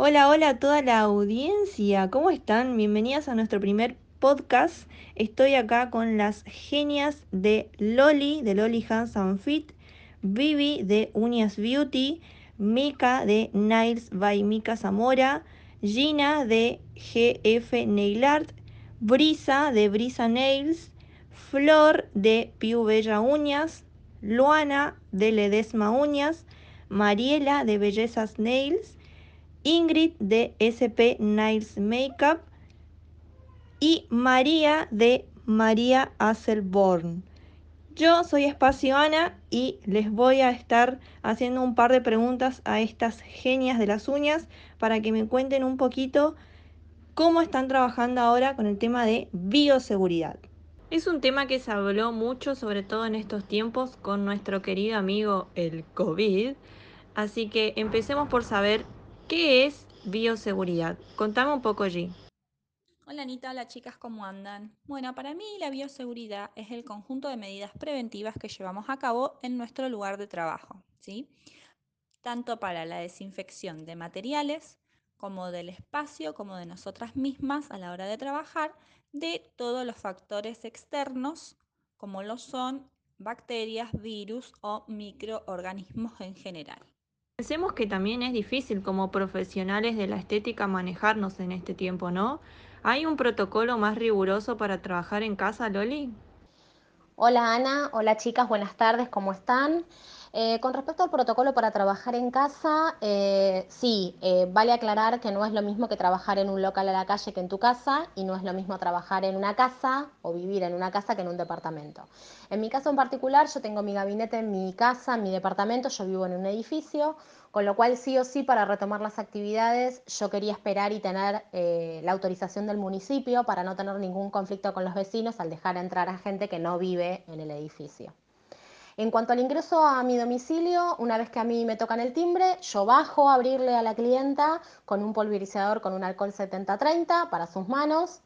Hola, hola a toda la audiencia, ¿cómo están? Bienvenidas a nuestro primer podcast. Estoy acá con las genias de Loli, de Loli Hands and Fit, Vivi de Uñas Beauty, Mika de Nails by Mika Zamora, Gina de GF Nail Art, Brisa de Brisa Nails, Flor de Piu Bella Uñas, Luana de Ledesma Uñas, Mariela de Bellezas Nails, Ingrid de SP Nails Makeup y María de María Asselborn. Yo soy Espacio Ana y les voy a estar haciendo un par de preguntas a estas genias de las uñas para que me cuenten un poquito cómo están trabajando ahora con el tema de bioseguridad. Es un tema que se habló mucho, sobre todo en estos tiempos, con nuestro querido amigo el COVID. Así que empecemos por saber qué es bioseguridad. Contame un poco, G. Hola Anita, hola chicas, ¿cómo andan? Bueno, para mí la bioseguridad es el conjunto de medidas preventivas que llevamos a cabo en nuestro lugar de trabajo, ¿sí? Tanto para la desinfección de materiales, como del espacio, como de nosotras mismas a la hora de trabajar, de todos los factores externos, como lo son bacterias, virus o microorganismos en general. Pensemos que también es difícil como profesionales de la estética manejarnos en este tiempo, ¿no? ¿Hay un protocolo más riguroso para trabajar en casa, Loli? Hola Ana, hola chicas, buenas tardes, ¿cómo están? Eh, con respecto al protocolo para trabajar en casa, eh, sí, eh, vale aclarar que no es lo mismo que trabajar en un local a la calle que en tu casa y no es lo mismo trabajar en una casa o vivir en una casa que en un departamento. En mi caso en particular, yo tengo mi gabinete en mi casa, en mi departamento, yo vivo en un edificio, con lo cual sí o sí para retomar las actividades yo quería esperar y tener la autorización del municipio para no tener ningún conflicto con los vecinos al dejar entrar a gente que no vive en el edificio. En cuanto al ingreso a mi domicilio, una vez que a mí me tocan el timbre, yo bajo a abrirle a la clienta con un pulverizador con un alcohol 70-30 para sus manos,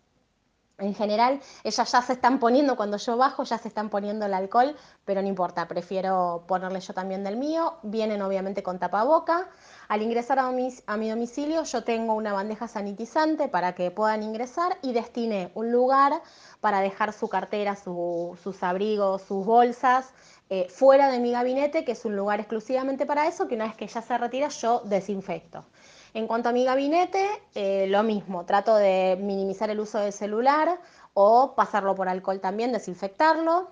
en general, ellas ya se están poniendo, cuando yo bajo, ya se están poniendo el alcohol, pero no importa, prefiero ponerle yo también del mío. Vienen obviamente con tapaboca. Al ingresar a mi, domicilio, yo tengo una bandeja sanitizante para que puedan ingresar y destiné un lugar para dejar su cartera, su, sus abrigos, sus bolsas, eh, fuera de mi gabinete, que es un lugar exclusivamente para eso, que una vez que ya se retira, yo desinfecto. En cuanto a mi gabinete, eh, lo mismo, trato de minimizar el uso del celular o pasarlo por alcohol también, desinfectarlo.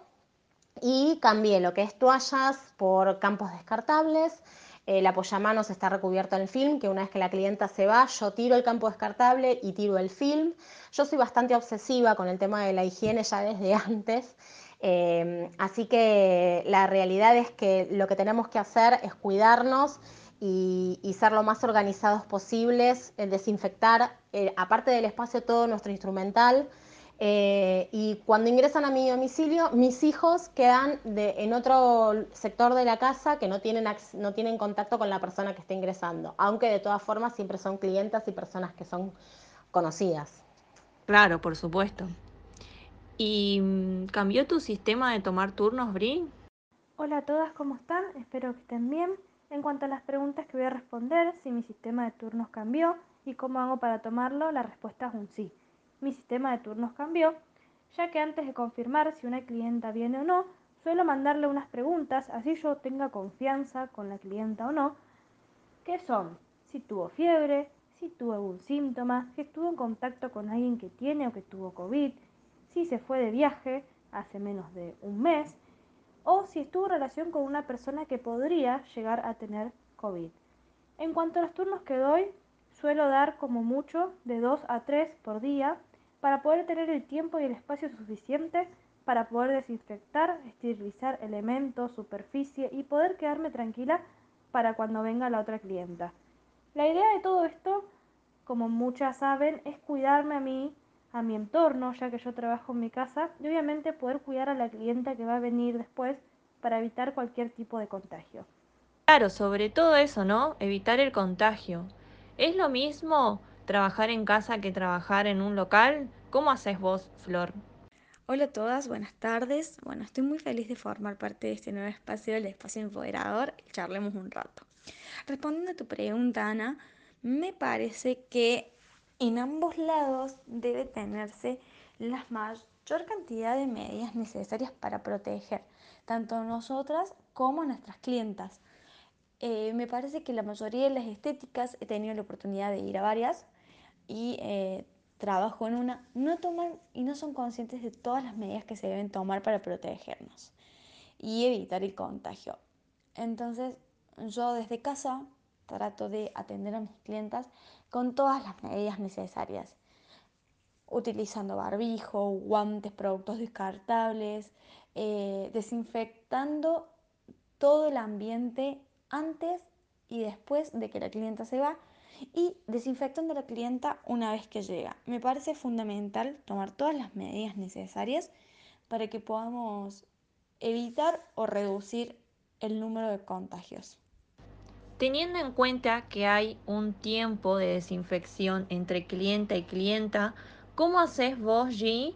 Y cambié lo que es toallas por campos descartables. El apoyamanos está recubierto en film, que una vez que la clienta se va, yo tiro el campo descartable y tiro el film. Yo soy bastante obsesiva con el tema de la higiene ya desde antes. Eh, así que la realidad es que lo que tenemos que hacer es cuidarnos y, y, ser lo más organizados posibles, el desinfectar, eh, aparte del espacio, todo nuestro instrumental. Eh, y cuando ingresan a mi domicilio, mis hijos quedan de, en otro sector de la casa que no tienen, no tienen contacto con la persona que está ingresando, aunque de todas formas siempre son clientas y personas que son conocidas. Claro, por supuesto. ¿Y mm, cambió tu sistema de tomar turnos, Bri? Hola a todas, ¿cómo están? Espero que estén bien. En cuanto a las preguntas que voy a responder, si mi sistema de turnos cambió y cómo hago para tomarlo, la respuesta es un sí. Mi sistema de turnos cambió, ya que antes de confirmar si una clienta viene o no, suelo mandarle unas preguntas, así yo tenga confianza con la clienta o no, que son si tuvo fiebre, si tuvo algún síntoma, si estuvo en contacto con alguien que tiene o que tuvo COVID, si se fue de viaje hace menos de un mes, o si estuvo en relación con una persona que podría llegar a tener COVID. En cuanto a los turnos que doy, suelo dar como mucho de 2 a 3 por día para poder tener el tiempo y el espacio suficiente para poder desinfectar, esterilizar elementos, superficie y poder quedarme tranquila para cuando venga la otra clienta. La idea de todo esto, como muchas saben, es cuidarme a mí a mi entorno, ya que yo trabajo en mi casa, y obviamente poder cuidar a la clienta que va a venir después para evitar cualquier tipo de contagio. Claro, sobre todo eso, ¿no? Evitar el contagio. ¿Es lo mismo trabajar en casa que trabajar en un local? ¿Cómo haces vos, Flor? Hola a todas, buenas tardes. Bueno, estoy muy feliz de formar parte de este nuevo espacio, el espacio empoderador, y charlemos un rato. Respondiendo a tu pregunta, Ana, me parece que en ambos lados debe tenerse la mayor cantidad de medidas necesarias para proteger tanto a nosotras como a nuestras clientas. Eh, me parece que la mayoría de las estéticas he tenido la oportunidad de ir a varias y eh, trabajo en una, no toman y no son conscientes de todas las medidas que se deben tomar para protegernos y evitar el contagio. Entonces, yo desde casa trato de atender a mis clientas con todas las medidas necesarias, utilizando barbijo, guantes, productos descartables, eh, desinfectando todo el ambiente antes y después de que la clienta se va y desinfectando a la clienta una vez que llega. Me parece fundamental tomar todas las medidas necesarias para que podamos evitar o reducir el número de contagios. Teniendo en cuenta que hay un tiempo de desinfección entre clienta y clienta, ¿cómo haces vos, G,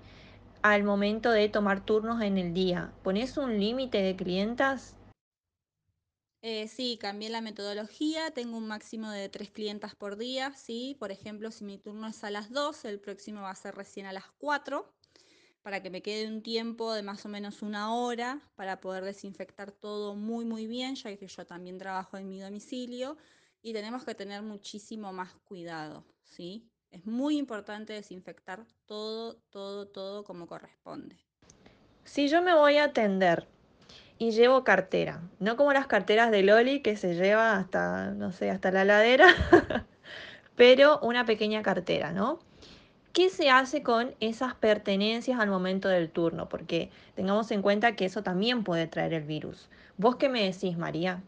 al momento de tomar turnos en el día? ¿Pones un límite de clientas? Eh, sí, cambié la metodología, tengo un máximo de tres clientas por día, ¿sí? Por ejemplo, si mi turno es a las 2, el próximo va a ser recién a las 4, para que me quede un tiempo de más o menos una hora para poder desinfectar todo muy, muy bien, ya que yo también trabajo en mi domicilio y tenemos que tener muchísimo más cuidado, ¿sí? Es muy importante desinfectar todo, todo, todo como corresponde. Si yo me voy a atender y llevo cartera, no como las carteras de Loli que se lleva hasta, no sé, hasta la ladera, pero una pequeña cartera, ¿no? ¿Qué se hace con esas pertenencias al momento del turno? Porque tengamos en cuenta que eso también puede traer el virus. ¿Vos qué me decís, María?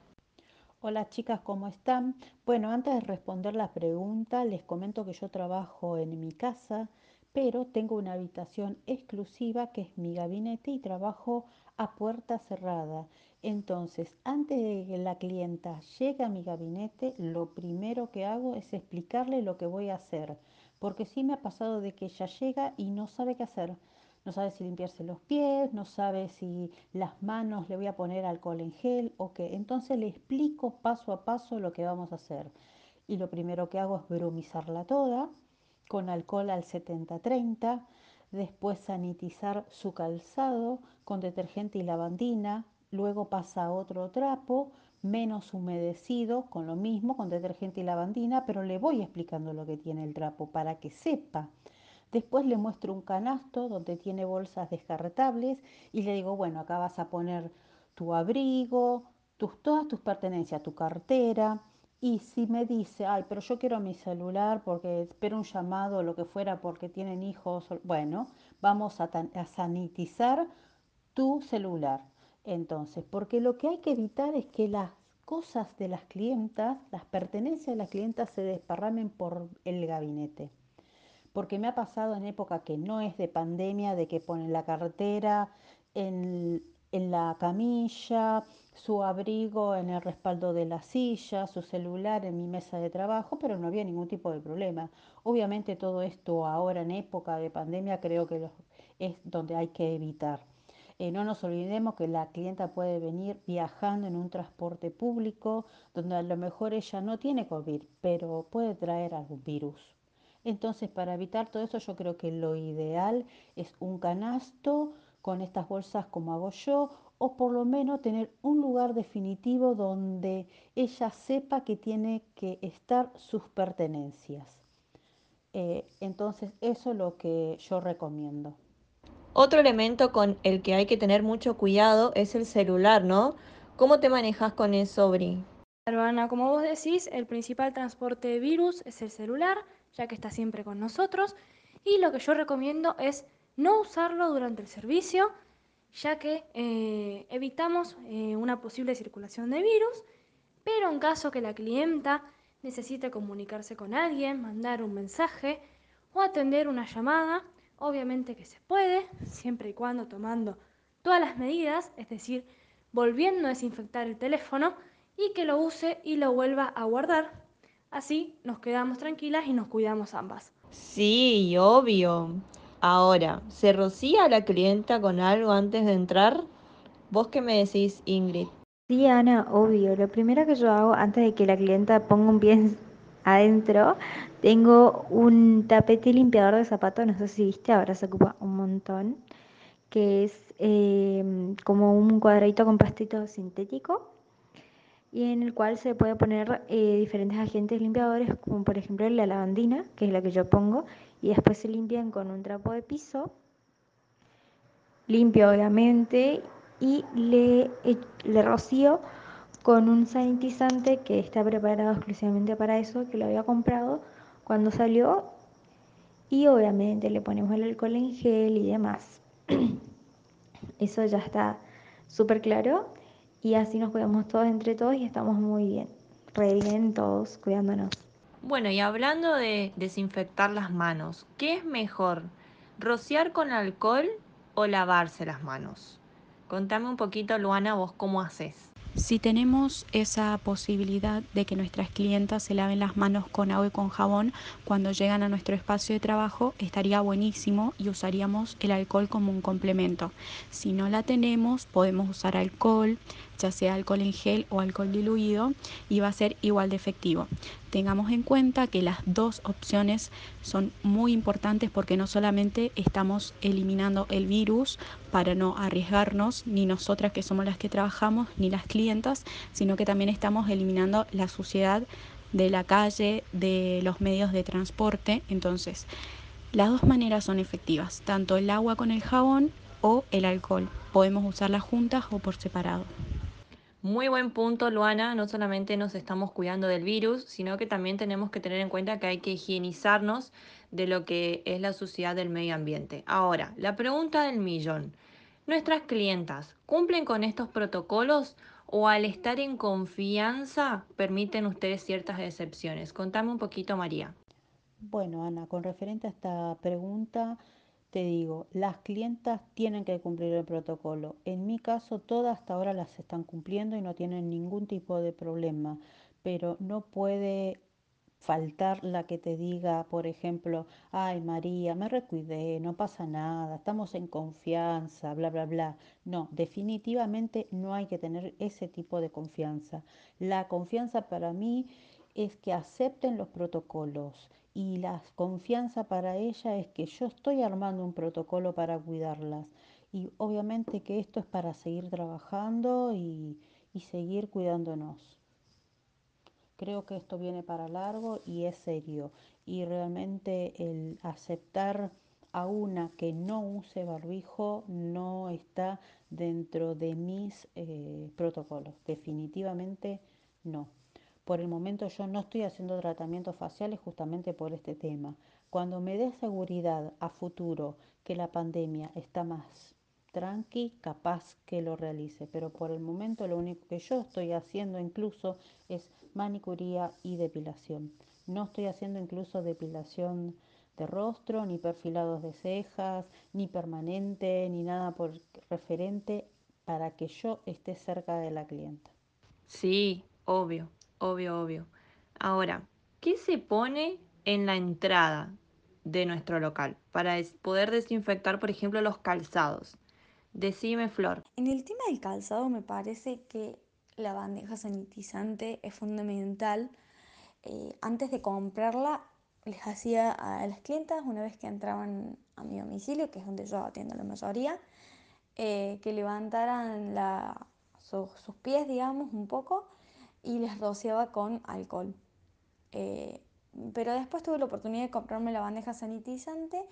Hola chicas, ¿cómo están? Bueno, antes de responder la pregunta, les comento que yo trabajo en mi casa, pero tengo una habitación exclusiva que es mi gabinete y trabajo a puerta cerrada. Entonces, antes de que la clienta llegue a mi gabinete, lo primero que hago es explicarle lo que voy a hacer, porque sí me ha pasado de que ella llega y no sabe qué hacer no sabe si limpiarse los pies, no sabe si las manos le voy a poner alcohol en gel o qué. Entonces le explico paso a paso lo que vamos a hacer. Y lo primero que hago es brumizarla toda con alcohol al 70-30, después sanitizar su calzado con detergente y lavandina, luego pasa otro trapo menos humedecido con lo mismo, con detergente y lavandina, pero le voy explicando lo que tiene el trapo para que sepa Después le muestro un canasto donde tiene bolsas descartables y le digo, bueno, acá vas a poner tu abrigo, tus, todas tus pertenencias, tu cartera. Y si me dice, ay, pero yo quiero mi celular porque espero un llamado o lo que fuera porque tienen hijos, bueno, vamos a, a sanitizar tu celular. Entonces, porque lo que hay que evitar es que las cosas de las clientas, las pertenencias de las clientas se desparramen por el gabinete porque me ha pasado en época que no es de pandemia, de que ponen la cartera en, en la camilla, su abrigo en el respaldo de la silla, su celular en mi mesa de trabajo, pero no había ningún tipo de problema. Obviamente todo esto ahora en época de pandemia creo que es donde hay que evitar. Eh, no nos olvidemos que la clienta puede venir viajando en un transporte público donde a lo mejor ella no tiene COVID, pero puede traer algún virus. Entonces, para evitar todo eso, yo creo que lo ideal es un canasto con estas bolsas como hago yo, o por lo menos tener un lugar definitivo donde ella sepa que tiene que estar sus pertenencias. Eh, entonces, eso es lo que yo recomiendo. Otro elemento con el que hay que tener mucho cuidado es el celular, ¿no? ¿Cómo te manejas con eso, Bri? Claro, como vos decís, el principal transporte de virus es el celular ya que está siempre con nosotros. Y lo que yo recomiendo es no usarlo durante el servicio, ya que eh, evitamos eh, una posible circulación de virus, pero en caso que la clienta necesite comunicarse con alguien, mandar un mensaje o atender una llamada, obviamente que se puede, siempre y cuando tomando todas las medidas, es decir, volviendo a desinfectar el teléfono y que lo use y lo vuelva a guardar Así nos quedamos tranquilas y nos cuidamos ambas. Sí, obvio. Ahora, ¿se rocía a la clienta con algo antes de entrar? ¿Vos qué me decís, Ingrid? Sí, Ana, obvio. Lo primero que yo hago antes de que la clienta ponga un pie adentro tengo un tapete limpiador de zapatos, no sé si viste, ahora se ocupa un montón, que es em, como un cuadradito con pastito sintético y en el cual se puede poner eh, diferentes agentes limpiadores, como por ejemplo la lavandina, que es la que yo pongo, y después se limpian con un trapo de piso, limpio obviamente, y le, le rocío con un sanitizante que está preparado exclusivamente para eso, que lo había comprado cuando salió, y obviamente le ponemos el alcohol en gel y demás. Eso ya está súper claro y así nos cuidamos todos entre todos y estamos muy bien, re bien todos cuidándonos. Bueno, y hablando de desinfectar las manos, ¿qué es mejor? ¿Rociar con alcohol o lavarse las manos? Contame un poquito, Luana, vos cómo haces. Si tenemos esa posibilidad de que nuestras clientas se laven las manos con agua y con jabón cuando llegan a nuestro espacio de trabajo, estaría buenísimo y usaríamos el alcohol como un complemento. Si no la tenemos, podemos usar alcohol, ya sea alcohol en gel o alcohol diluido, y va a ser igual de efectivo. Tengamos en cuenta que las dos opciones son muy importantes porque no solamente estamos eliminando el virus para no arriesgarnos, ni nosotras que somos las que trabajamos, ni las clientas, sino que también estamos eliminando la suciedad de la calle, de los medios de transporte. Entonces, las dos maneras son efectivas, tanto el agua con el jabón o el alcohol. Podemos usarlas juntas o por separado. Muy buen punto, Luana. No solamente nos estamos cuidando del virus, sino que también tenemos que tener en cuenta que hay que higienizarnos de lo que es la suciedad del medio ambiente. Ahora, la pregunta del millón. ¿Nuestras clientas cumplen con estos protocolos o al estar en confianza permiten ustedes ciertas excepciones? Contame un poquito, María. Bueno, Ana, con referente a esta pregunta, te digo, las clientas tienen que cumplir el protocolo. En mi caso, todas hasta ahora las están cumpliendo y no tienen ningún tipo de problema, pero no puede faltar la que te diga, por ejemplo, ay María, me recuidé, no pasa nada, estamos en confianza, bla, bla, bla. No, definitivamente no hay que tener ese tipo de confianza. La confianza para mí es que acepten los protocolos y la confianza para ella es que yo estoy armando un protocolo para cuidarlas y obviamente que esto es para seguir trabajando y, y seguir cuidándonos. Creo que esto viene para largo y es serio y realmente el aceptar a una que no use barbijo no está dentro de mis eh, protocolos, definitivamente no. Por el momento yo no estoy haciendo tratamientos faciales justamente por este tema. Cuando me dé seguridad a futuro que la pandemia está más tranqui, capaz que lo realice. Pero por el momento lo único que yo estoy haciendo incluso es manicuría y depilación. No estoy haciendo incluso depilación de rostro, ni perfilados de cejas, ni permanente, ni nada por referente para que yo esté cerca de la clienta. Sí, obvio. Obvio, obvio. Ahora, ¿qué se pone en la entrada de nuestro local para poder desinfectar, por ejemplo, los calzados? Decime, Flor. En el tema del calzado me parece que la bandeja sanitizante es fundamental. Eh, antes de comprarla, les hacía a las clientas, una vez que entraban a mi domicilio, que es donde yo atiendo la mayoría, eh, que levantaran sus pies, digamos, un poco y les rociaba con alcohol. Eh, pero después tuve la oportunidad de comprarme la bandeja sanitizante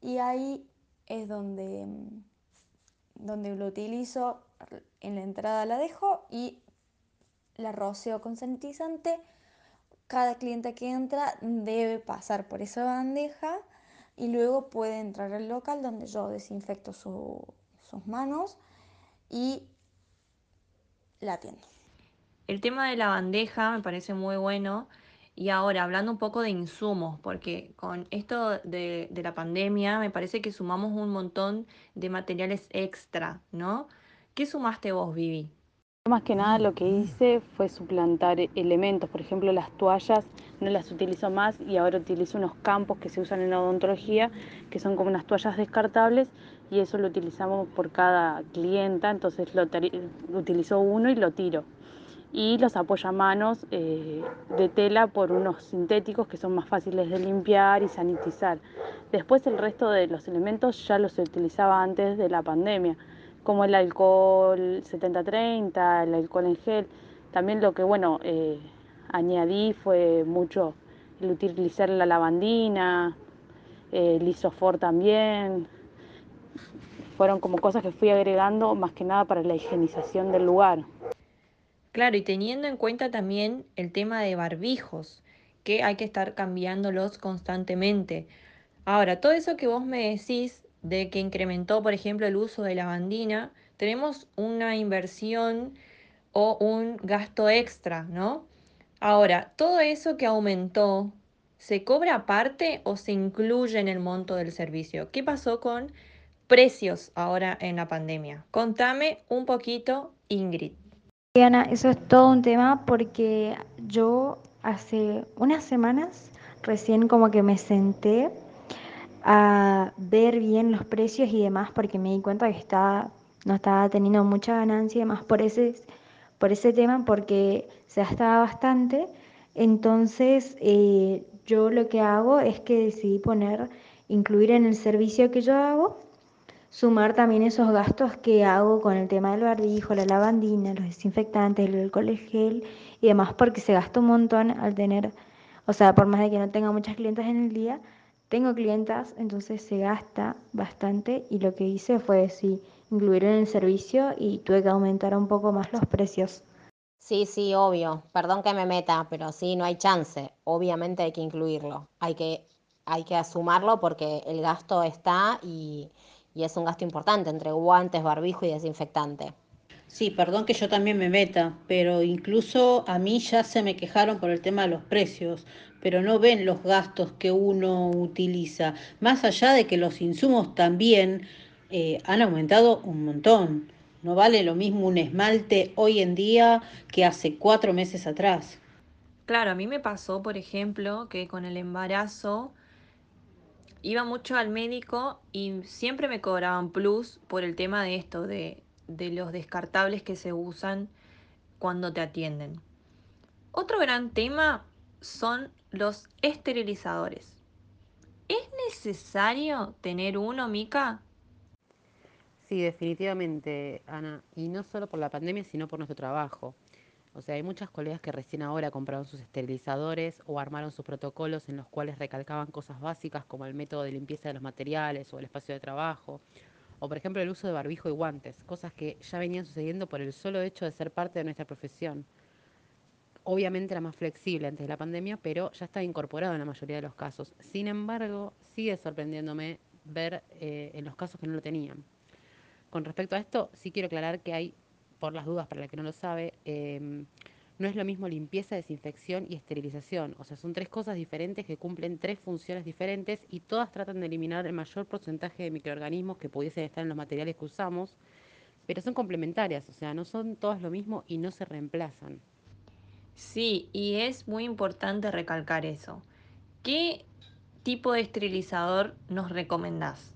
y ahí es donde, mm, donde lo utilizo, en la entrada la dejo y la roceo con sanitizante. Cada cliente que entra debe pasar por esa bandeja y luego puede entrar al local donde yo desinfecto sus manos y la atiendo. El tema de la bandeja me parece muy bueno. Y ahora, hablando un poco de insumos, porque con esto de, la pandemia me parece que sumamos un montón de materiales extra, ¿no? ¿Qué sumaste vos, Vivi? Más que nada lo que hice fue suplantar elementos, por ejemplo las toallas no las utilizo más y ahora utilizo unos campos que se usan en la odontología, que son como unas toallas descartables y eso lo utilizamos por cada clienta, entonces lo utilizo uno y lo tiro. Y los apoyamanos eh, de tela por unos sintéticos que son más fáciles de limpiar y sanitizar. Después el resto de los elementos ya los utilizaba antes de la pandemia, como el alcohol 70-30, el alcohol en gel. También lo que, bueno, eh, añadí fue mucho el utilizar la lavandina, el isofor también. Fueron como cosas que fui agregando más que nada para la higienización del lugar. Claro, y teniendo en cuenta también el tema de barbijos, que hay que estar cambiándolos constantemente. Ahora, todo eso que vos me decís de que incrementó, por ejemplo, el uso de lavandina, tenemos una inversión o un gasto extra, ¿no? Ahora, todo eso que aumentó, ¿se cobra aparte o se incluye en el monto del servicio? ¿Qué pasó con precios ahora en la pandemia? Contame un poquito, Ingrid. Diana, eso es todo un tema porque yo hace unas semanas recién como que me senté a ver bien los precios y demás porque me di cuenta que estaba, no estaba teniendo mucha ganancia y demás por ese, por ese tema porque se gastaba bastante. Entonces eh, yo lo que hago es que decidí poner, incluir en el servicio que yo hago sumar también esos gastos que hago con el tema del barbijo, la lavandina, los desinfectantes, el alcohol gel y demás, porque se gasta un montón al tener, o sea, por más de que no tenga muchas clientas en el día, tengo clientas, entonces se gasta bastante y lo que hice fue sí, incluir en el servicio y tuve que aumentar un poco más los precios. Sí, sí, obvio. Perdón que me meta, pero sí, no hay chance. Obviamente hay que incluirlo. Hay que, hay que asumarlo porque el gasto está y, y es un gasto importante entre guantes, barbijo y desinfectante. Sí, perdón que yo también me meta, pero incluso a mí ya se me quejaron por el tema de los precios, pero no ven los gastos que uno utiliza, más allá de que los insumos también eh, han aumentado un montón. No vale lo mismo un esmalte hoy en día que hace cuatro meses atrás. Claro, a mí me pasó, por ejemplo, que con el embarazo iba mucho al médico y siempre me cobraban plus por el tema de esto, de, de los descartables que se usan cuando te atienden. Otro gran tema son los esterilizadores. ¿Es necesario tener uno, Mica? Sí, definitivamente, Ana. Y no solo por la pandemia, sino por nuestro trabajo. O sea, hay muchas colegas que recién ahora compraron sus esterilizadores o armaron sus protocolos en los cuales recalcaban cosas básicas como el método de limpieza de los materiales o el espacio de trabajo. O por ejemplo el uso de barbijo y guantes, cosas que ya venían sucediendo por el solo hecho de ser parte de nuestra profesión. Obviamente era más flexible antes de la pandemia, pero ya está incorporado en la mayoría de los casos. Sin embargo, sigue sorprendiéndome ver eh, en los casos que no lo tenían. Con respecto a esto, sí quiero aclarar que hay por las dudas para el que no lo sabe, em, no es lo mismo limpieza, desinfección y esterilización. O sea, son tres cosas diferentes que cumplen tres funciones diferentes y todas tratan de eliminar el mayor porcentaje de microorganismos que pudiesen estar en los materiales que usamos, pero son complementarias, o sea, no son todas lo mismo y no se reemplazan. Sí, y es muy importante recalcar eso. ¿Qué tipo de esterilizador nos recomendás?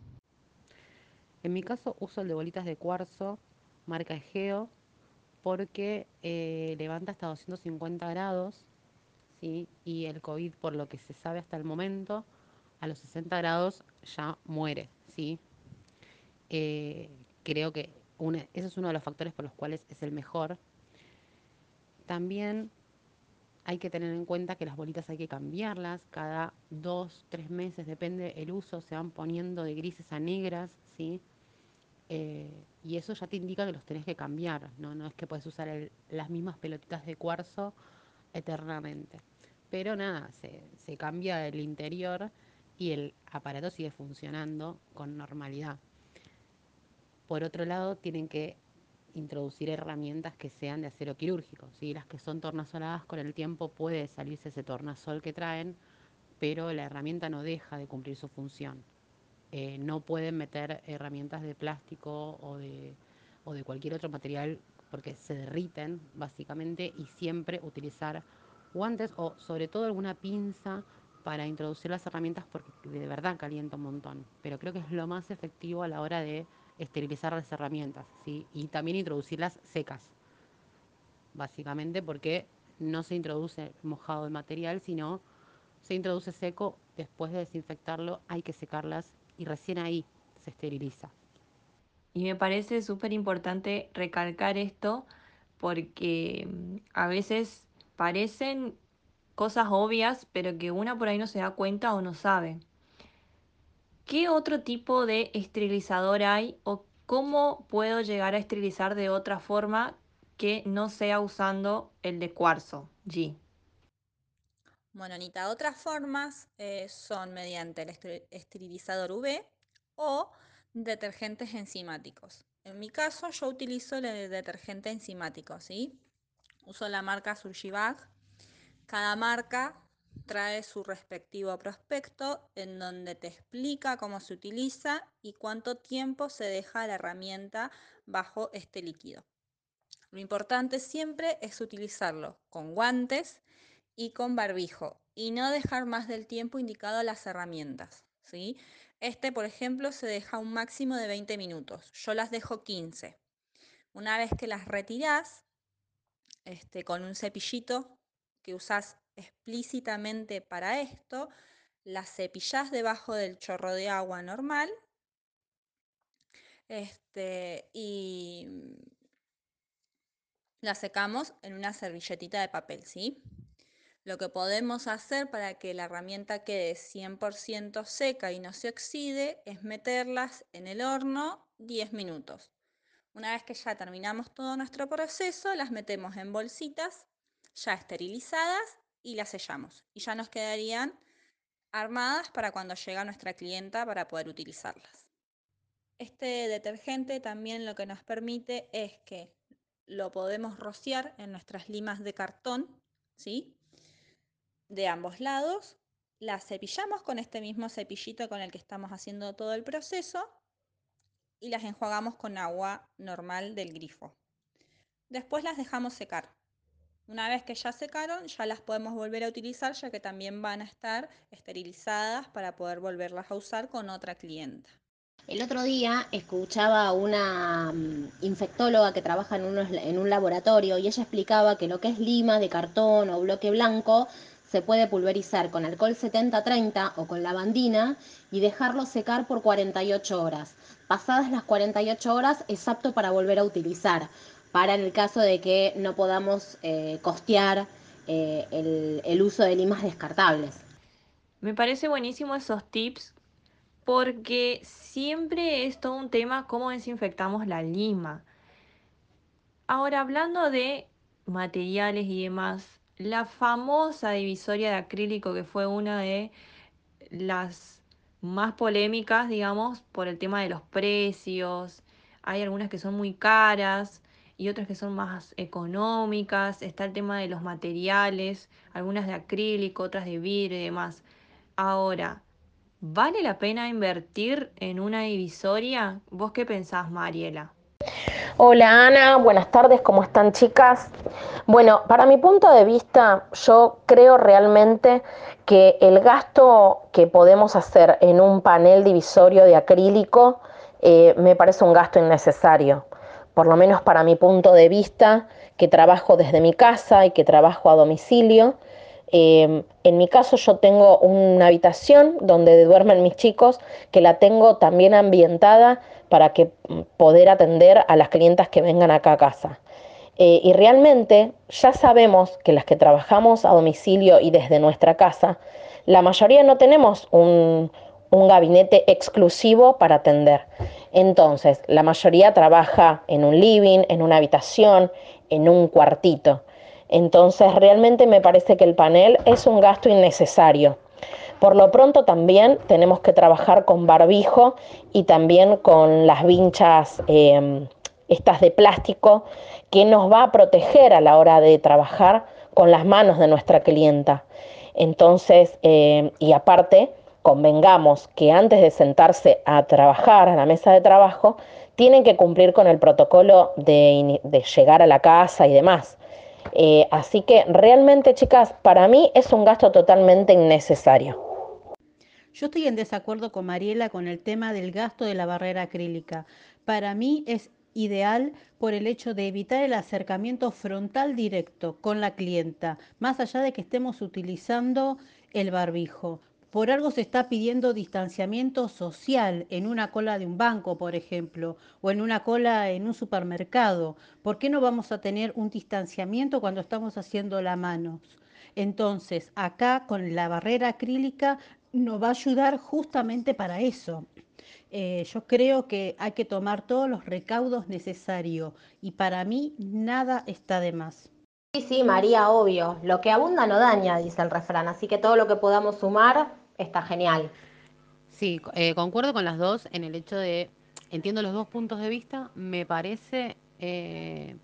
En mi caso uso el de bolitas de cuarzo marca Egeo, porque eh, levanta hasta 250 grados, ¿sí? y el COVID, por lo que se sabe hasta el momento, a los 60 grados ya muere. ¿sí? Eh, creo que ese es uno de los factores por los cuales es el mejor. También hay que tener en cuenta que las bolitas hay que cambiarlas cada dos, tres meses, depende el uso, se van poniendo de grises a negras, ¿sí? Eh, y eso ya te indica que los tenés que cambiar, no, no es que puedes usar las mismas pelotitas de cuarzo eternamente. Pero nada, se, se cambia el interior y el aparato sigue funcionando con normalidad. Por otro lado, tienen que introducir herramientas que sean de acero quirúrgico. ¿sí? Las que son tornasoladas con el tiempo puede salirse ese tornasol que traen, pero la herramienta no deja de cumplir su función. Eh, no pueden meter herramientas de plástico o de, o de cualquier otro material porque se derriten básicamente y siempre utilizar guantes o sobre todo alguna pinza para introducir las herramientas porque de verdad calienta un montón. Pero creo que es lo más efectivo a la hora de esterilizar las herramientas y también introducirlas secas. básicamente porque no se introduce mojado el material, sino se introduce seco, después de desinfectarlo hay que secarlas y recién ahí se esteriliza. Y me parece súper importante recalcar esto porque mm, a veces parecen cosas obvias, pero que una por ahí no se da cuenta o no sabe. ¿Qué otro tipo de esterilizador hay o cómo puedo llegar a esterilizar de otra forma que no sea usando el de cuarzo, G? Bueno, Anita, otras formas eh, son mediante el esterilizador UV o detergentes enzimáticos. En mi caso, yo utilizo el detergente enzimático, ¿sí? Uso la marca Surgibag. Cada marca trae su respectivo prospecto en donde te explica cómo se utiliza y cuánto tiempo se deja la herramienta bajo este líquido. Lo importante siempre es utilizarlo con guantes y con barbijo y no dejar más del tiempo indicado a las herramientas. ¿sí? Este, por ejemplo, se deja un máximo de 20 minutos. Yo las dejo 15. Una vez que las retirás, este, con un cepillito que usás explícitamente para esto, las cepillás debajo del chorro de agua normal este, y la secamos en una servilletita de papel, ¿sí? Lo que podemos hacer para que la herramienta quede 100% seca y no se oxide es meterlas en el horno 10 minutos. Una vez que ya terminamos todo nuestro proceso, las metemos en bolsitas ya esterilizadas y las sellamos. Y ya nos quedarían armadas para cuando llega nuestra clienta para poder utilizarlas. Este detergente también lo que nos permite es que lo podemos rociar en nuestras limas de cartón, ¿sí? De ambos lados, las cepillamos con este mismo cepillito con el que estamos haciendo todo el proceso y las enjuagamos con agua normal del grifo. Después las dejamos secar. Una vez que ya secaron, ya las podemos volver a utilizar ya que también van a estar esterilizadas para poder volverlas a usar con otra clienta. El otro día escuchaba a una mm, infectóloga que trabaja en, en un laboratorio y ella explicaba que lo que es lima de cartón o bloque blanco se puede pulverizar con alcohol 70-30 o con lavandina y dejarlo secar por 48 horas. Pasadas las 48 horas es apto para volver a utilizar, para en el caso de que no podamos eh, costear eh, el, el uso de limas descartables. Me parece buenísimo esos tips porque siempre es todo un tema cómo desinfectamos la lima. Ahora, hablando de materiales y demás, la famosa divisoria de acrílico que fue una de las más polémicas, digamos, por el tema de los precios. Hay algunas que son muy caras y otras que son más económicas. Está el tema de los materiales, algunas de acrílico, otras de vidrio y demás. Ahora, ¿vale la pena invertir en una divisoria? ¿Vos qué pensás, Mariela? Hola Ana, buenas tardes, ¿cómo están chicas? Bueno, para mi punto de vista, yo creo realmente que el gasto que podemos hacer en un panel divisorio de acrílico eh, me parece un gasto innecesario, por lo menos para mi punto de vista, que trabajo desde mi casa y que trabajo a domicilio. Eh, en mi caso yo tengo una habitación donde duermen mis chicos, que la tengo también ambientada para que mm, poder atender a las clientas que vengan acá a casa. Eh, y realmente ya sabemos que las que trabajamos a domicilio y desde nuestra casa, la mayoría no tenemos un gabinete exclusivo para atender. Entonces, la mayoría trabaja en un living, en una habitación, en un cuartito. Entonces, realmente me parece que el panel es un gasto innecesario. Por lo pronto también tenemos que trabajar con barbijo y también con las vinchas em, estas de plástico que nos va a proteger a la hora de trabajar con las manos de nuestra clienta. Entonces, em, y aparte, convengamos que antes de sentarse a trabajar a la mesa de trabajo, tienen que cumplir con el protocolo de, llegar a la casa y demás. Eh, así que realmente, chicas, para mí es un gasto totalmente innecesario. Yo estoy en desacuerdo con Mariela con el tema del gasto de la barrera acrílica. Para mí es ideal por el hecho de evitar el acercamiento frontal directo con la clienta, más allá de que estemos utilizando el barbijo. Por algo se está pidiendo distanciamiento social en una cola de un banco, por ejemplo, o en una cola en un supermercado. ¿Por qué no vamos a tener un distanciamiento cuando estamos haciendo la mano? Entonces, acá con la barrera acrílica nos va a ayudar justamente para eso. Eh, yo creo que hay que tomar todos los recaudos necesarios y para mí nada está de más. Sí, sí, María, obvio. Lo que abunda no daña, dice el refrán. Así que todo lo que podamos sumar está genial. Sí, eh, concuerdo con las dos en el hecho de, entiendo los dos puntos de vista, me parece eh,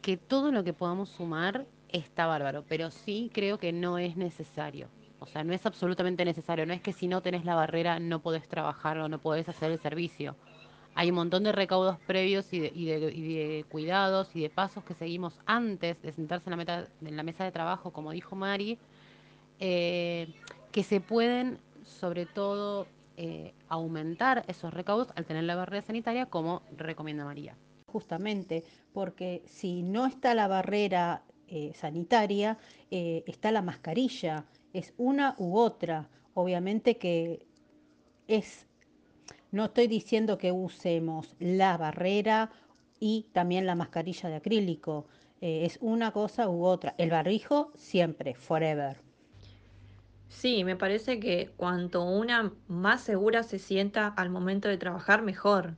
que todo lo que podamos sumar está bárbaro, pero sí creo que no es necesario. O sea, no es absolutamente necesario. No es que si no tenés la barrera no podés trabajar o no podés hacer el servicio. Hay un montón de recaudos previos y de, y de- cuidados y de pasos que seguimos antes de sentarse en la, meta- en la mesa de trabajo, como dijo Mari, eh, que se pueden, sobre todo, eh, aumentar esos recaudos al tener la barrera sanitaria, como recomienda María. Justamente porque si no está la barrera eh, sanitaria, eh, está la mascarilla. Es una u otra. Obviamente que es, no estoy diciendo que usemos la barrera y también la mascarilla de acrílico. Es una cosa u otra. El barbijo siempre, forever. Sí, me parece que cuanto una más segura se sienta al momento de trabajar, mejor.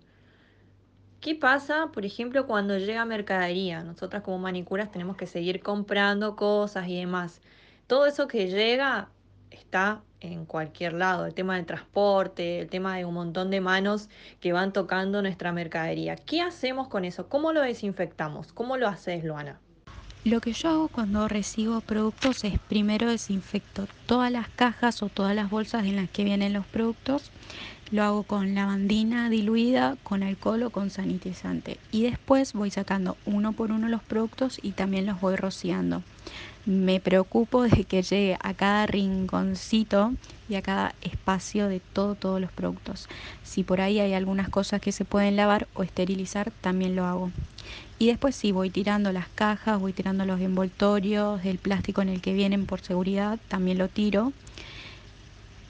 ¿Qué pasa, por ejemplo, cuando llega mercadería? Nosotras como manicuras tenemos que seguir comprando cosas y demás. Todo eso que llega está en cualquier lado. El tema del transporte, el tema de un montón de manos que van tocando nuestra mercadería. ¿Qué hacemos con eso? ¿Cómo lo desinfectamos? ¿Cómo lo haces, Luana? Lo que yo hago cuando recibo productos es primero desinfecto todas las cajas o todas las bolsas en las que vienen los productos. Lo hago con lavandina diluida, con alcohol o con sanitizante. Y después voy sacando uno por uno los productos y también los voy rociando. Me preocupo de que llegue a cada rinconcito y a cada espacio de todo, todos los productos. Si por ahí hay algunas cosas que se pueden lavar o esterilizar, también lo hago. Y después sí, voy tirando las cajas, voy tirando los envoltorios, el plástico en el que vienen por seguridad, también lo tiro.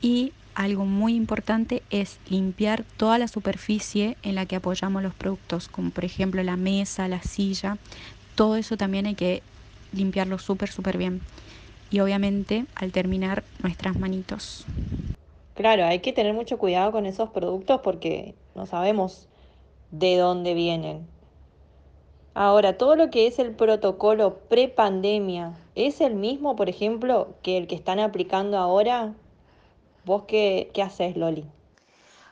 Y algo muy importante es limpiar toda la superficie en la que apoyamos los productos, como por ejemplo la mesa, la silla. Todo eso también hay que limpiarlo súper, súper bien. Y obviamente al terminar nuestras manitos. Claro, hay que tener mucho cuidado con esos productos porque no sabemos de dónde vienen. Ahora, todo lo que es el protocolo pre-pandemia, ¿es el mismo, por ejemplo, que el que están aplicando ahora? ¿Vos qué, qué haces, Loli?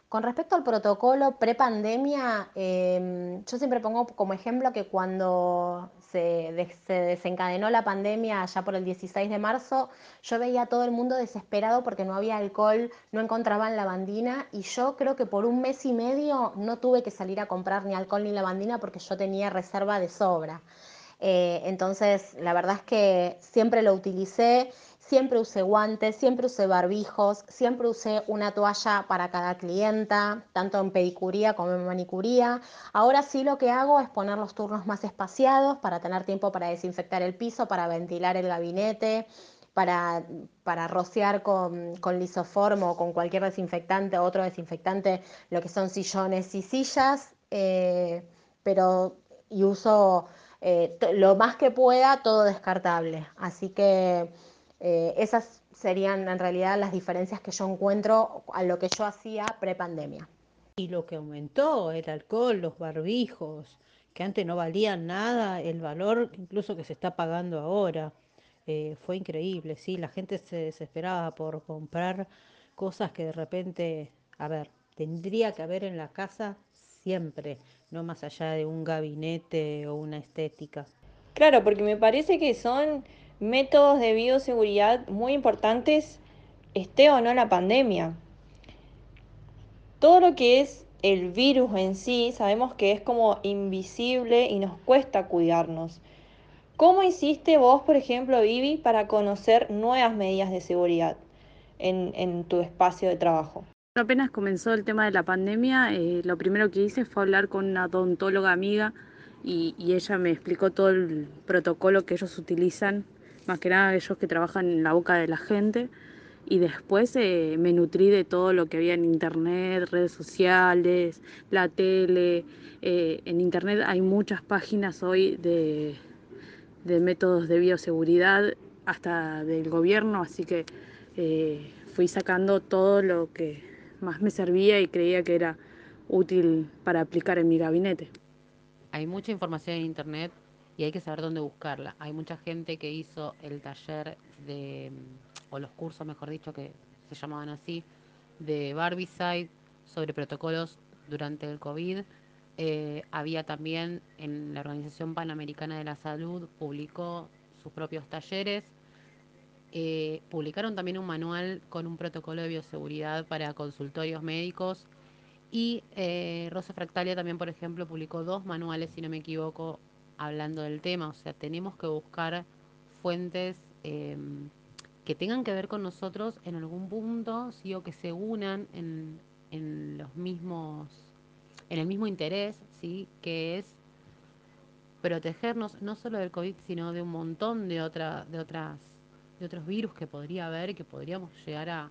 Con respecto al protocolo pre-pandemia, eh, yo siempre pongo como ejemplo que cuando se, de- se desencadenó la pandemia allá por el 16 de marzo, yo veía a todo el mundo desesperado porque no había alcohol, no encontraban lavandina y yo creo que por un mes y medio no tuve que salir a comprar ni alcohol ni lavandina porque yo tenía reserva de sobra. Eh, entonces, la verdad es que siempre lo utilicé, siempre usé guantes, siempre usé barbijos, siempre usé una toalla para cada clienta, tanto en pedicuría como en manicuría. Ahora sí lo que hago es poner los turnos más espaciados para tener tiempo para desinfectar el piso, para ventilar el gabinete. Para, para rociar con, con lisoform o con cualquier desinfectante otro desinfectante lo que son sillones y sillas, eh, pero y uso eh, lo más que pueda todo descartable. Así que eh, esas serían en realidad las diferencias que yo encuentro a lo que yo hacía pre-pandemia. Y lo que aumentó, el alcohol, los barbijos, que antes no valían nada, el valor incluso que se está pagando ahora. Eh, fue increíble, sí, la gente se desesperaba por comprar cosas que de repente, a ver, tendría que haber en la casa siempre, no más allá de un gabinete o una estética. Claro, porque me parece que son métodos de bioseguridad muy importantes, esté o no la pandemia. Todo lo que es el virus en sí, sabemos que es como invisible y nos cuesta cuidarnos. ¿Cómo hiciste vos, por ejemplo, Vivi, para conocer nuevas medidas de seguridad en, tu espacio de trabajo? Apenas comenzó el tema de la pandemia, eh, lo primero que hice fue hablar con una odontóloga amiga y, ella me explicó todo el protocolo que ellos utilizan, más que nada ellos que trabajan en la boca de la gente. Y después eh, me nutrí de todo lo que había en internet, redes sociales, la tele. Eh, en internet hay muchas páginas hoy de, de, métodos de bioseguridad, hasta del gobierno, así que eh, fui sacando todo lo que más me servía y creía que era útil para aplicar en mi gabinete. Hay mucha información en internet y hay que saber dónde buscarla. Hay mucha gente que hizo el taller de, o los cursos, mejor dicho, que se llamaban así, de Barbicide sobre protocolos durante el COVID. Eh, había también en la Organización Panamericana de la Salud, publicó sus propios talleres. Eh, publicaron también un manual con un protocolo de bioseguridad para consultorios médicos y eh, Rosa Fractalia también, por ejemplo, publicó dos manuales, si no me equivoco, hablando del tema. O sea, tenemos que buscar fuentes eh, que tengan que ver con nosotros en algún punto, sí, o que se unan en, en los mismos, en el mismo interés, sí, que es protegernos no solo del COVID, sino de un montón de otra, de otras de otros virus que podría haber que podríamos llegar a,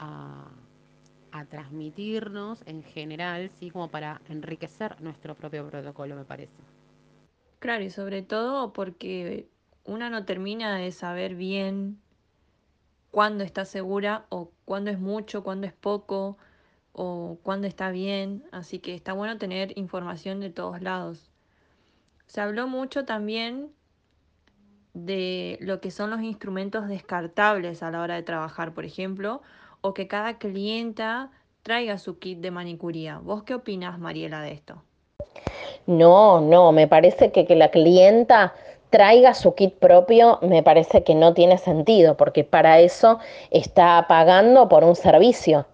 a, transmitirnos en general, ¿sí? como para enriquecer nuestro propio protocolo, me parece. Claro, y sobre todo porque una no termina de saber bien cuándo está segura o cuándo es mucho, cuándo es poco o cuándo está bien, así que está bueno tener información de todos lados. Se habló mucho también de lo que son los instrumentos descartables a la hora de trabajar, por ejemplo, o que cada clienta traiga su kit de manicuría. ¿Vos qué opinas, Mariela, de esto? No, no, me parece que, que la clienta traiga su kit propio, me parece que no tiene sentido, porque para eso está pagando por un servicio.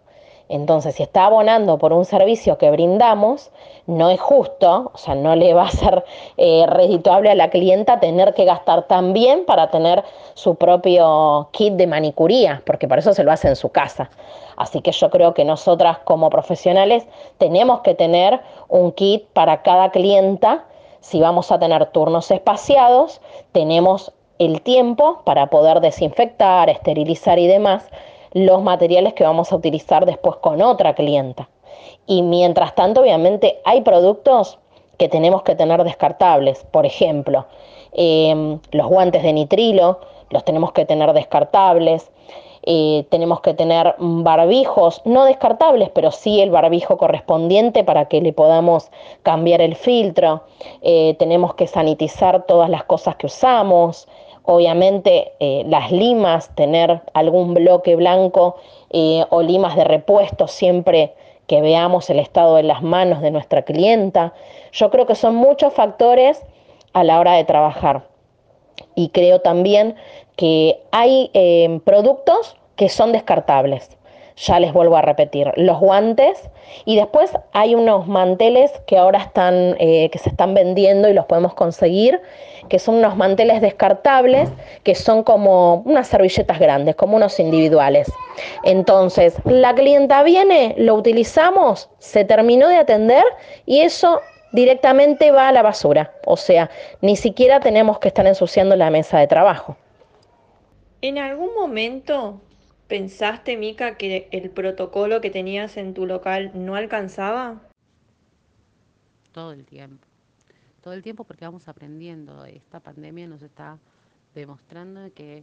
Entonces, si está abonando por un servicio que brindamos, no es justo, o sea, no le va a ser eh, redituable a la clienta tener que gastar también para tener su propio kit de manicuría, porque para eso se lo hace en su casa. Así que yo creo que nosotras como profesionales tenemos que tener un kit para cada clienta. Si vamos a tener turnos espaciados, tenemos el tiempo para poder desinfectar, esterilizar y demás los materiales que vamos a utilizar después con otra clienta. Y mientras tanto, obviamente, hay productos que tenemos que tener descartables. Por ejemplo, eh, los guantes de nitrilo los tenemos que tener descartables. Eh, tenemos que tener barbijos, no descartables, pero sí el barbijo correspondiente para que le podamos cambiar el filtro. Eh, tenemos que sanitizar todas las cosas que usamos. Obviamente eh, las limas, tener algún bloque blanco eh, o limas de repuesto siempre que veamos el estado de las manos de nuestra clienta. Yo creo que son muchos factores a la hora de trabajar. Y creo también que hay eh, productos que son descartables ya les vuelvo a repetir, los guantes y después hay unos manteles que ahora están, eh, que se están vendiendo y los podemos conseguir, que son unos manteles descartables, que son como unas servilletas grandes, como unos individuales. Entonces, la clienta viene, lo utilizamos, se terminó de atender y eso directamente va a la basura. O sea, ni siquiera tenemos que estar ensuciando la mesa de trabajo. ¿En algún momento ¿Pensaste, Mica, que el protocolo que tenías en tu local no alcanzaba? Todo el tiempo. Todo el tiempo porque vamos aprendiendo. Esta pandemia nos está demostrando que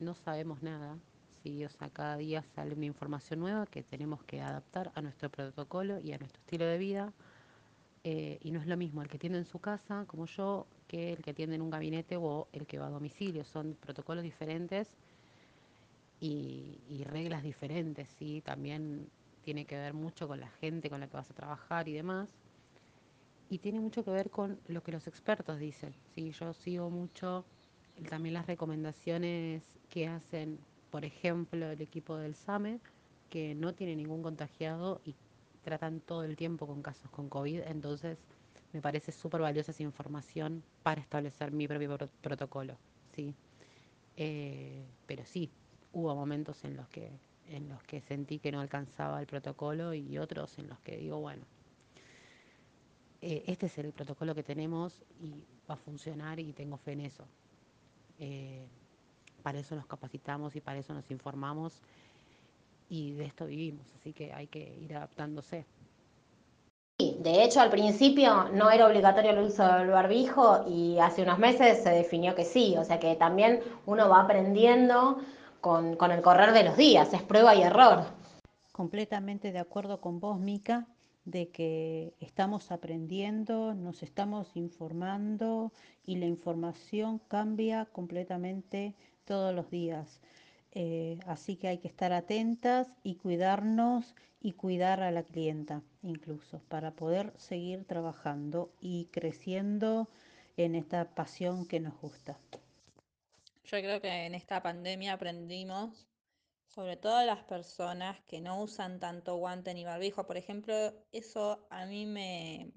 no sabemos nada. ¿sí? O sea, cada día sale una información nueva que tenemos que adaptar a nuestro protocolo y a nuestro estilo de vida. Eh, y no es lo mismo el que tiene en su casa, como yo, que el que tiene en un gabinete o el que va a domicilio. Son protocolos diferentes y, y, reglas diferentes, ¿sí? También tiene que ver mucho con la gente con la que vas a trabajar y demás. Y tiene mucho que ver con lo que los expertos dicen, ¿sí? Yo sigo mucho también las recomendaciones que hacen, por ejemplo, el equipo del SAME, que no tiene ningún contagiado y tratan todo el tiempo con casos con COVID, entonces me parece súper valiosa esa información para establecer mi propio protocolo, ¿sí? Eh, pero sí, hubo momentos en los que en los que sentí que no alcanzaba el protocolo y otros en los que digo, bueno, eh, este es el protocolo que tenemos y va a funcionar y tengo fe en eso. Eh, para eso nos capacitamos y para eso nos informamos y de esto vivimos, así que hay que ir adaptándose. De hecho, al principio no era obligatorio el uso del barbijo y hace unos meses se definió que sí, o sea que también uno va aprendiendo con, el correr de los días, es prueba y error. Completamente de acuerdo con vos, Mica, de que estamos aprendiendo, nos estamos informando y la información cambia completamente todos los días. Eh, así que hay que estar atentas y cuidarnos y cuidar a la clienta incluso para poder seguir trabajando y creciendo en esta pasión que nos gusta. Yo creo que en esta pandemia aprendimos, sobre todo las personas que no usan tanto guante ni barbijo, por ejemplo, eso a mí me,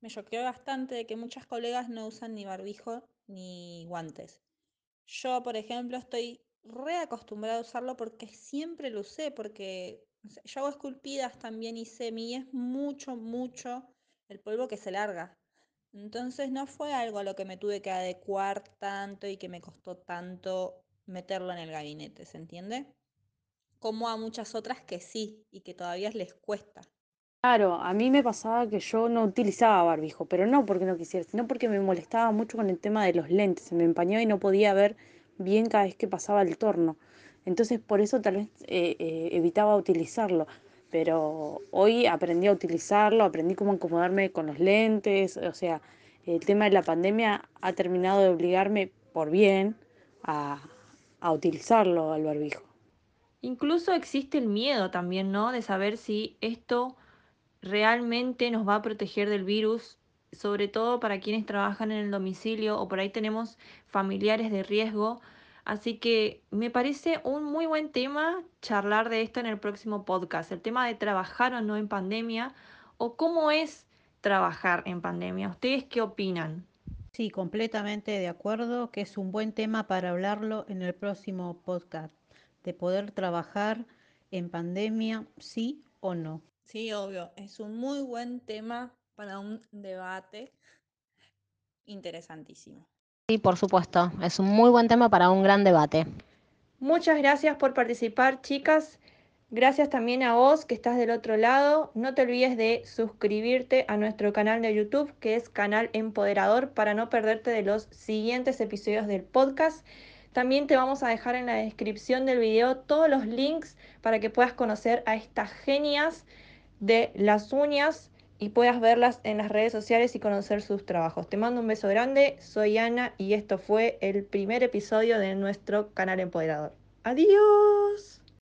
me choqueó bastante de que muchas colegas no usan ni barbijo ni guantes. Yo, por ejemplo, estoy reacostumbrada a usarlo porque siempre lo usé, porque yo hago esculpidas también y semi y es mucho, mucho el polvo que se larga. Entonces no fue algo a lo que me tuve que adecuar tanto y que me costó tanto meterlo en el gabinete, ¿se entiende? Como a muchas otras que sí y que todavía les cuesta. Claro, a mí me pasaba que yo no utilizaba barbijo, pero no porque no quisiera, sino porque me molestaba mucho con el tema de los lentes, se me empañó y no podía ver bien cada vez que pasaba el torno. Entonces por eso tal vez eh, eh, evitaba utilizarlo. Pero hoy aprendí a utilizarlo, aprendí cómo acomodarme con los lentes. O sea, el tema de la pandemia ha terminado de obligarme por bien a, a utilizarlo al barbijo. Incluso existe el miedo también, ¿no? De saber si esto realmente nos va a proteger del virus, sobre todo para quienes trabajan en el domicilio o por ahí tenemos familiares de riesgo. Así que me parece un muy buen tema charlar de esto en el próximo podcast, el tema de trabajar o no en pandemia o cómo es trabajar en pandemia. ¿Ustedes qué opinan? Sí, completamente de acuerdo que es un buen tema para hablarlo en el próximo podcast, de poder trabajar en pandemia, sí o no. Sí, obvio, es un muy buen tema para un debate interesantísimo. Sí, por supuesto, es un muy buen tema para un gran debate. Muchas gracias por participar, chicas. Gracias también a vos que estás del otro lado. No te olvides de suscribirte a nuestro canal de YouTube, que es Canal Empoderador, para no perderte de los siguientes episodios del podcast. También te vamos a dejar en la descripción del video todos los links para que puedas conocer a estas genias de las uñas y puedas verlas en las redes sociales y conocer sus trabajos. Te mando un beso grande, soy Ana y esto fue el primer episodio de nuestro canal Empoderador. Adiós.